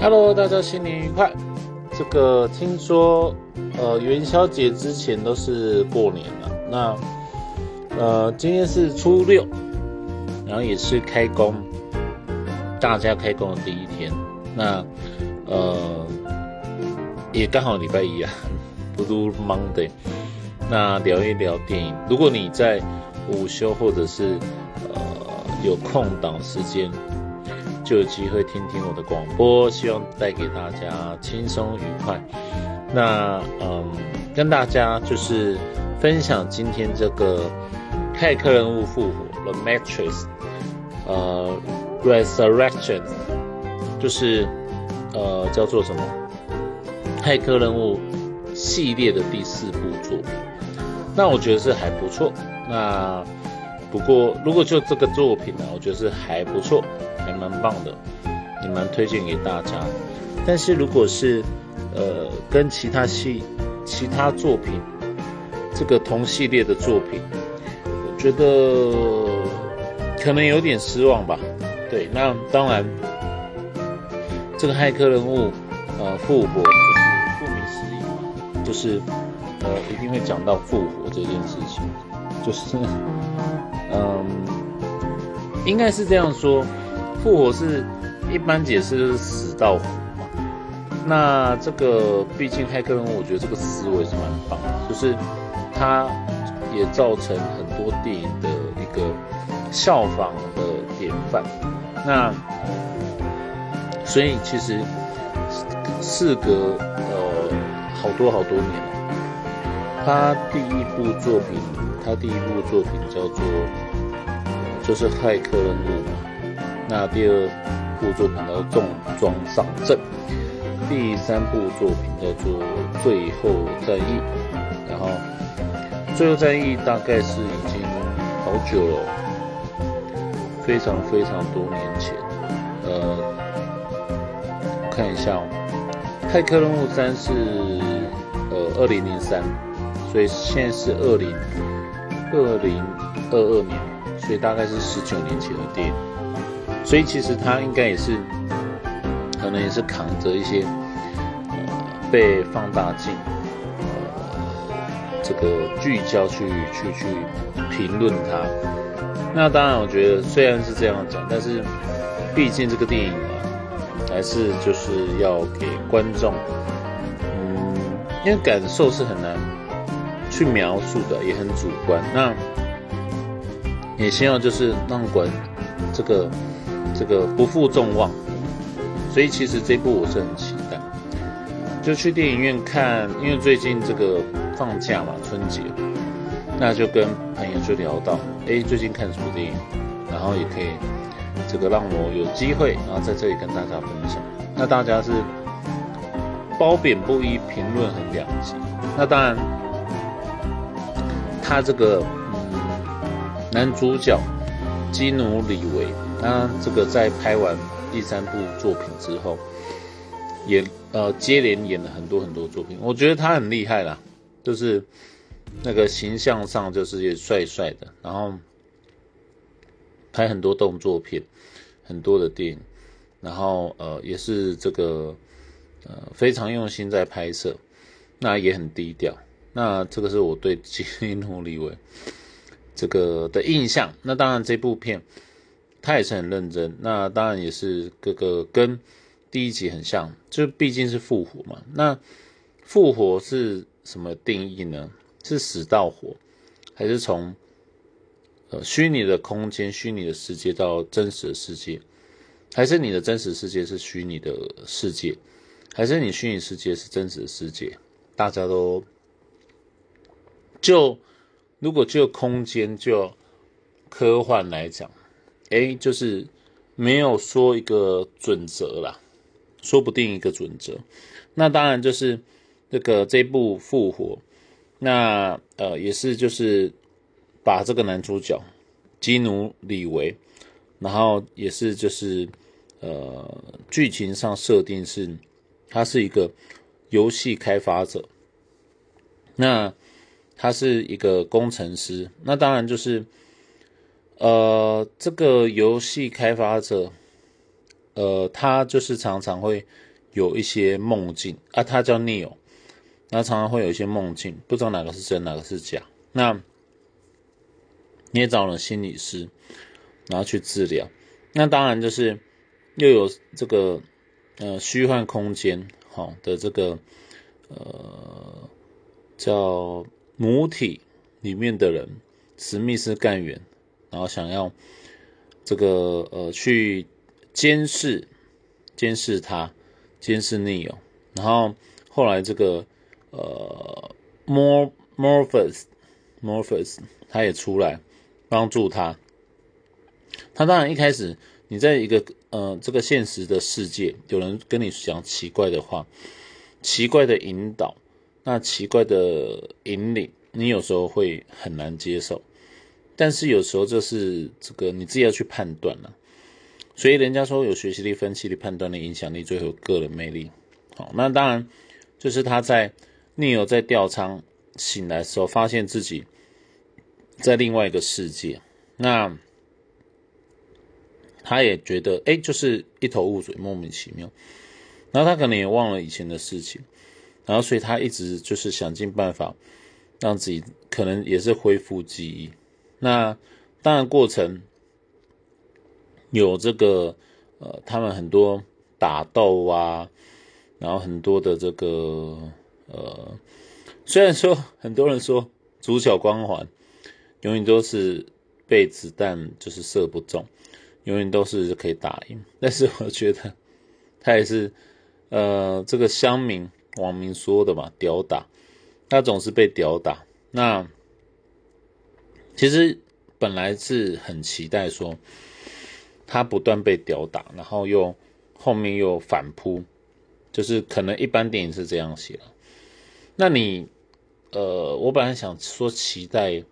Hello，大家新年愉快！这个听说，呃，元宵节之前都是过年了。那，呃，今天是初六，然后也是开工，大家开工的第一天。那，呃，也刚好礼拜一啊，Blue Monday。那聊一聊电影。如果你在午休或者是呃有空档时间。就有机会听听我的广播，希望带给大家轻松愉快。那嗯，跟大家就是分享今天这个骇客任务复活 The Matrix，呃，Resurrection，就是呃叫做什么骇客任务系列的第四部作品。那我觉得是还不错。那不过如果就这个作品呢，我觉得是还不错。还蛮棒的，也蛮推荐给大家。但是如果是呃跟其他系其他作品这个同系列的作品，我觉得可能有点失望吧。对，那当然这个骇客人物呃复活就是顾名思义嘛，就是呃一定会讲到复活这件事情，就是嗯应该是这样说。复活是一般解释就是死到活嘛，那这个毕竟骇客任务，我觉得这个思维是蛮棒的，就是它也造成很多电影的一个效仿的典范。那所以其实事隔呃好多好多年了，他第一部作品，他第一部作品叫做就是骇客任务嘛。那第二部作品叫《重装上阵》，第三部作品叫做《最后战役》，然后《最后战役》大概是已经好久了，非常非常多年前。呃，看一下，《哦骇客任务三》是呃二零零三，所以现在是二零二零二二年，所以大概是十九年前的电影。所以其实他应该也是，可能也是扛着一些呃被放大镜呃这个聚焦去去去评论它。那当然，我觉得虽然是这样讲，但是毕竟这个电影嘛，还是就是要给观众，嗯，因为感受是很难去描述的，也很主观。那也希望就是让观这个。这个不负众望，所以其实这部我是很期待，就去电影院看，因为最近这个放假嘛，春节，那就跟朋友就聊到，哎，最近看什么电影，然后也可以这个让我有机会，然后在这里跟大家分享。那大家是褒贬不一，评论很两极。那当然，他这个嗯男主角基努里维。他这个在拍完第三部作品之后，也呃接连演了很多很多作品，我觉得他很厉害啦，就是那个形象上就是也帅帅的，然后拍很多动作片，很多的电影，然后呃也是这个呃非常用心在拍摄，那也很低调，那这个是我对基努里维这个的印象。那当然这部片。他也是很认真，那当然也是各个跟第一集很像，就毕竟是复活嘛。那复活是什么定义呢？是死到活，还是从呃虚拟的空间、虚拟的世界到真实的世界，还是你的真实世界是虚拟的世界，还是你虚拟世界是真实的世界？大家都就如果就空间就科幻来讲。哎，就是没有说一个准则啦，说不定一个准则。那当然就是这个这部复活，那呃也是就是把这个男主角基努里维，然后也是就是呃剧情上设定是他是一个游戏开发者，那他是一个工程师，那当然就是。呃，这个游戏开发者，呃，他就是常常会有一些梦境啊，他叫 Neil，那常常会有一些梦境，不知道哪个是真，哪个是假。那你也找了心理师，然后去治疗。那当然就是又有这个呃虚幻空间好的这个呃叫母体里面的人，史密斯干员，然后想要这个呃去监视监视他，监视 Neo 然后后来这个呃 Mor Morphus Morphus 他也出来。帮助他，他当然一开始你在一个呃这个现实的世界，有人跟你讲奇怪的话，奇怪的引导，那奇怪的引领，你有时候会很难接受，但是有时候就是这个你自己要去判断了，所以人家说有学习力、分析力、判断力、影响力，最后个人魅力。好，那当然就是他在逆友在吊舱醒来的时候，发现自己。在另外一个世界，那他也觉得哎，就是一头雾水，莫名其妙。然后他可能也忘了以前的事情，然后所以他一直就是想尽办法让自己可能也是恢复记忆。那当然过程有这个呃，他们很多打斗啊，然后很多的这个呃，虽然说很多人说主角光环。永远都是被子弹就是射不中，永远都是可以打赢。但是我觉得他也是，呃，这个乡民网民说的嘛，屌打，他总是被屌打。那其实本来是很期待说他不断被屌打，然后又后面又反扑，就是可能一般电影是这样写。那你，呃，我本来想说期待。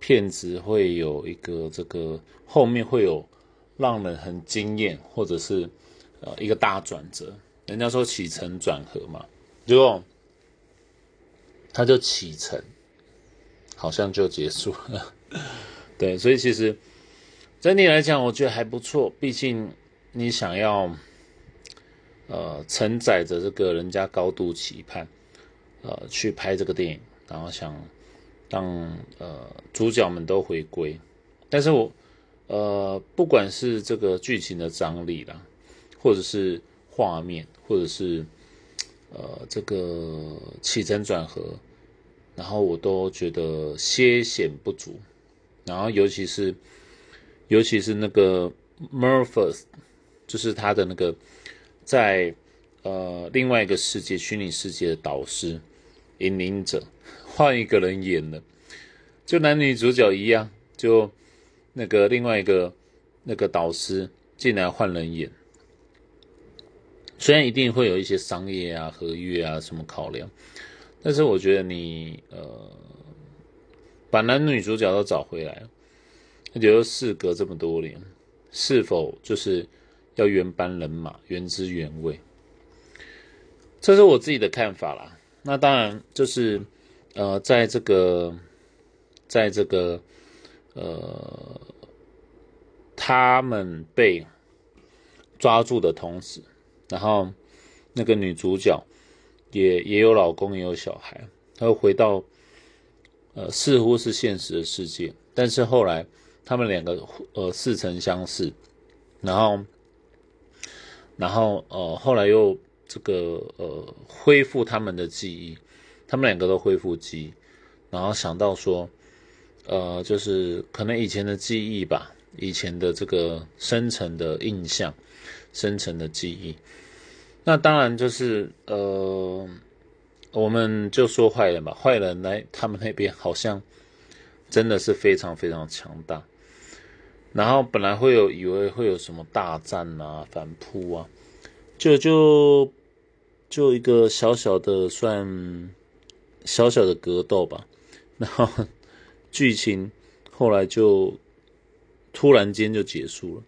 骗子会有一个这个后面会有让人很惊艳，或者是呃一个大转折。人家说起承转合嘛，结果他就启程，好像就结束了。对，所以其实整体来讲，我觉得还不错。毕竟你想要呃承载着这个人家高度期盼，呃去拍这个电影，然后想。让呃主角们都回归，但是我呃不管是这个剧情的张力啦，或者是画面，或者是呃这个起承转合，然后我都觉得些显不足，然后尤其是尤其是那个 Murphys，就是他的那个在呃另外一个世界虚拟世界的导师引领者。换一个人演了，就男女主角一样，就那个另外一个那个导师进来换人演。虽然一定会有一些商业啊、合约啊什么考量，但是我觉得你呃把男女主角都找回来，而且又事隔这么多年，是否就是要原班人马、原汁原味？这是我自己的看法啦。那当然就是。呃，在这个，在这个，呃，他们被抓住的同时，然后那个女主角也也有老公，也有小孩，她又回到呃似乎是现实的世界，但是后来他们两个呃似曾相识，然后，然后呃后来又这个呃恢复他们的记忆。他们两个都恢复记忆，然后想到说，呃，就是可能以前的记忆吧，以前的这个深层的印象、深层的记忆。那当然就是呃，我们就说坏人吧，坏人来他们那边好像真的是非常非常强大。然后本来会有以为会有什么大战啊、反扑啊，就就就一个小小的算。小小的格斗吧，然后剧情后来就突然间就结束了，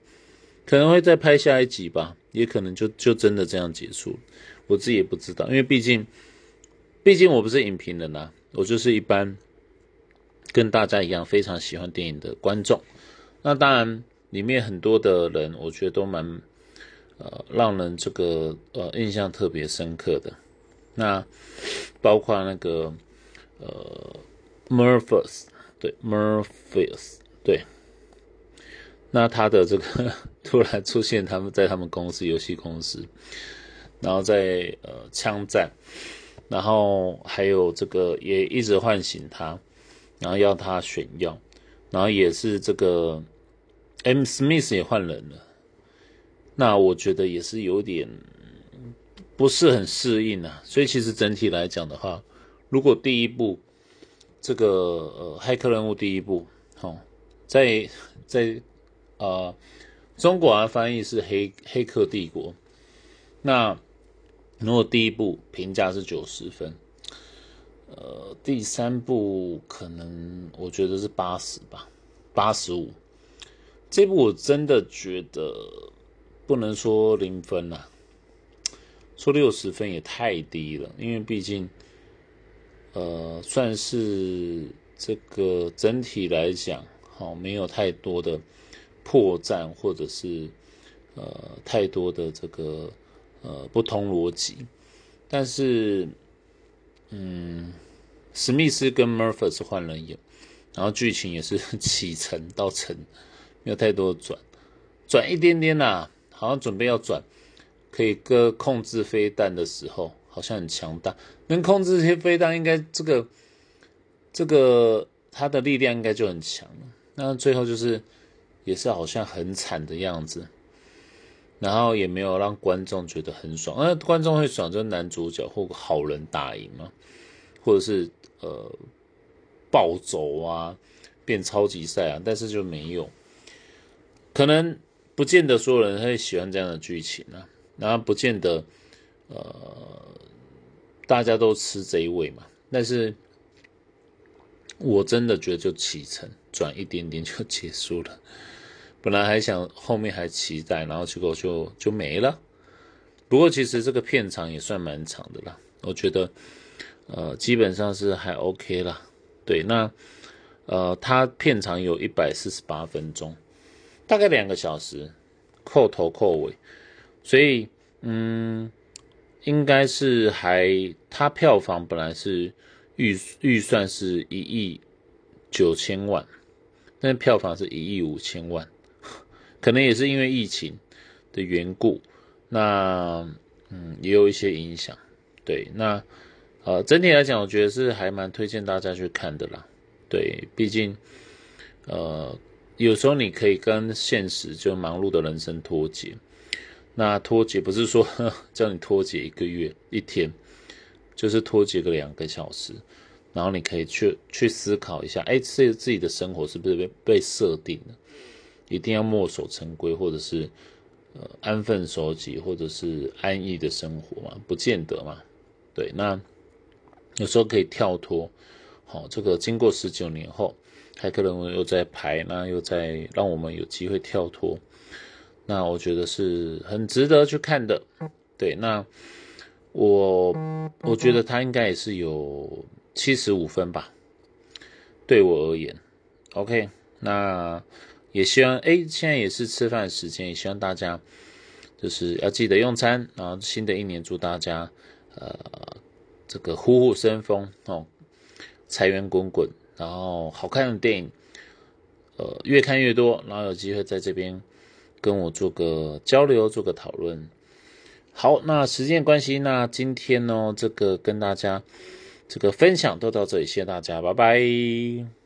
可能会再拍下一集吧，也可能就就真的这样结束，我自己也不知道，因为毕竟毕竟我不是影评人呐，我就是一般跟大家一样非常喜欢电影的观众。那当然里面很多的人，我觉得都蛮呃让人这个呃印象特别深刻的。那包括那个呃 Murphys，对 Murphys，对。那他的这个突然出现，他们在他们公司游戏公司，然后在呃枪战，然后还有这个也一直唤醒他，然后要他选药，然后也是这个 M Smith 也换人了，那我觉得也是有点不是很适应啊。所以其实整体来讲的话，如果第一部这个呃骇客任务第一部，好在在。呃，中国翻译是《黑黑客帝国》。那如果第一部评价是九十分，呃，第三部可能我觉得是八十吧，八十五。这部我真的觉得不能说零分呐，说六十分也太低了，因为毕竟，呃，算是这个整体来讲，好没有太多的。破绽，或者是呃太多的这个呃不同逻辑，但是嗯，史密斯跟 Murphy 是换人演，然后剧情也是起承到沉，没有太多转，转一点点啦，好像准备要转，可以跟控制飞弹的时候，好像很强大，能控制这些飞弹，应该这个这个他的力量应该就很强了，那最后就是。也是好像很惨的样子，然后也没有让观众觉得很爽。那观众会爽，就是男主角或好人打赢嘛，或者是呃暴走啊，变超级赛啊，但是就没有，可能不见得所有人会喜欢这样的剧情啊，然后不见得呃大家都吃这一味嘛，但是我真的觉得就启程转一点点就结束了。本来还想后面还期待，然后结果就就没了。不过其实这个片长也算蛮长的啦，我觉得，呃，基本上是还 OK 啦。对，那呃，它片长有一百四十八分钟，大概两个小时，扣头扣尾，所以嗯，应该是还它票房本来是预预算是一亿九千万，但票房是一亿五千万。可能也是因为疫情的缘故，那嗯也有一些影响。对，那呃整体来讲，我觉得是还蛮推荐大家去看的啦。对，毕竟呃有时候你可以跟现实就忙碌的人生脱节。那脱节不是说叫你脱节一个月一天，就是脱节个两个小时，然后你可以去去思考一下，哎，自自己的生活是不是被被设定了？一定要墨守成规，或者是呃安分守己，或者是安逸的生活嘛？不见得嘛。对，那有时候可以跳脱。好，这个经过十九年后，还可能又在排，那又在让我们有机会跳脱。那我觉得是很值得去看的。对，那我我觉得他应该也是有七十五分吧。对我而言，OK，那。也希望哎，现在也是吃饭时间，也希望大家就是要记得用餐。然后新的一年祝大家呃这个虎虎生风哦，财源滚滚，然后好看的电影呃越看越多，然后有机会在这边跟我做个交流，做个讨论。好，那时间关系，那今天呢这个跟大家这个分享都到这里，谢谢大家，拜拜。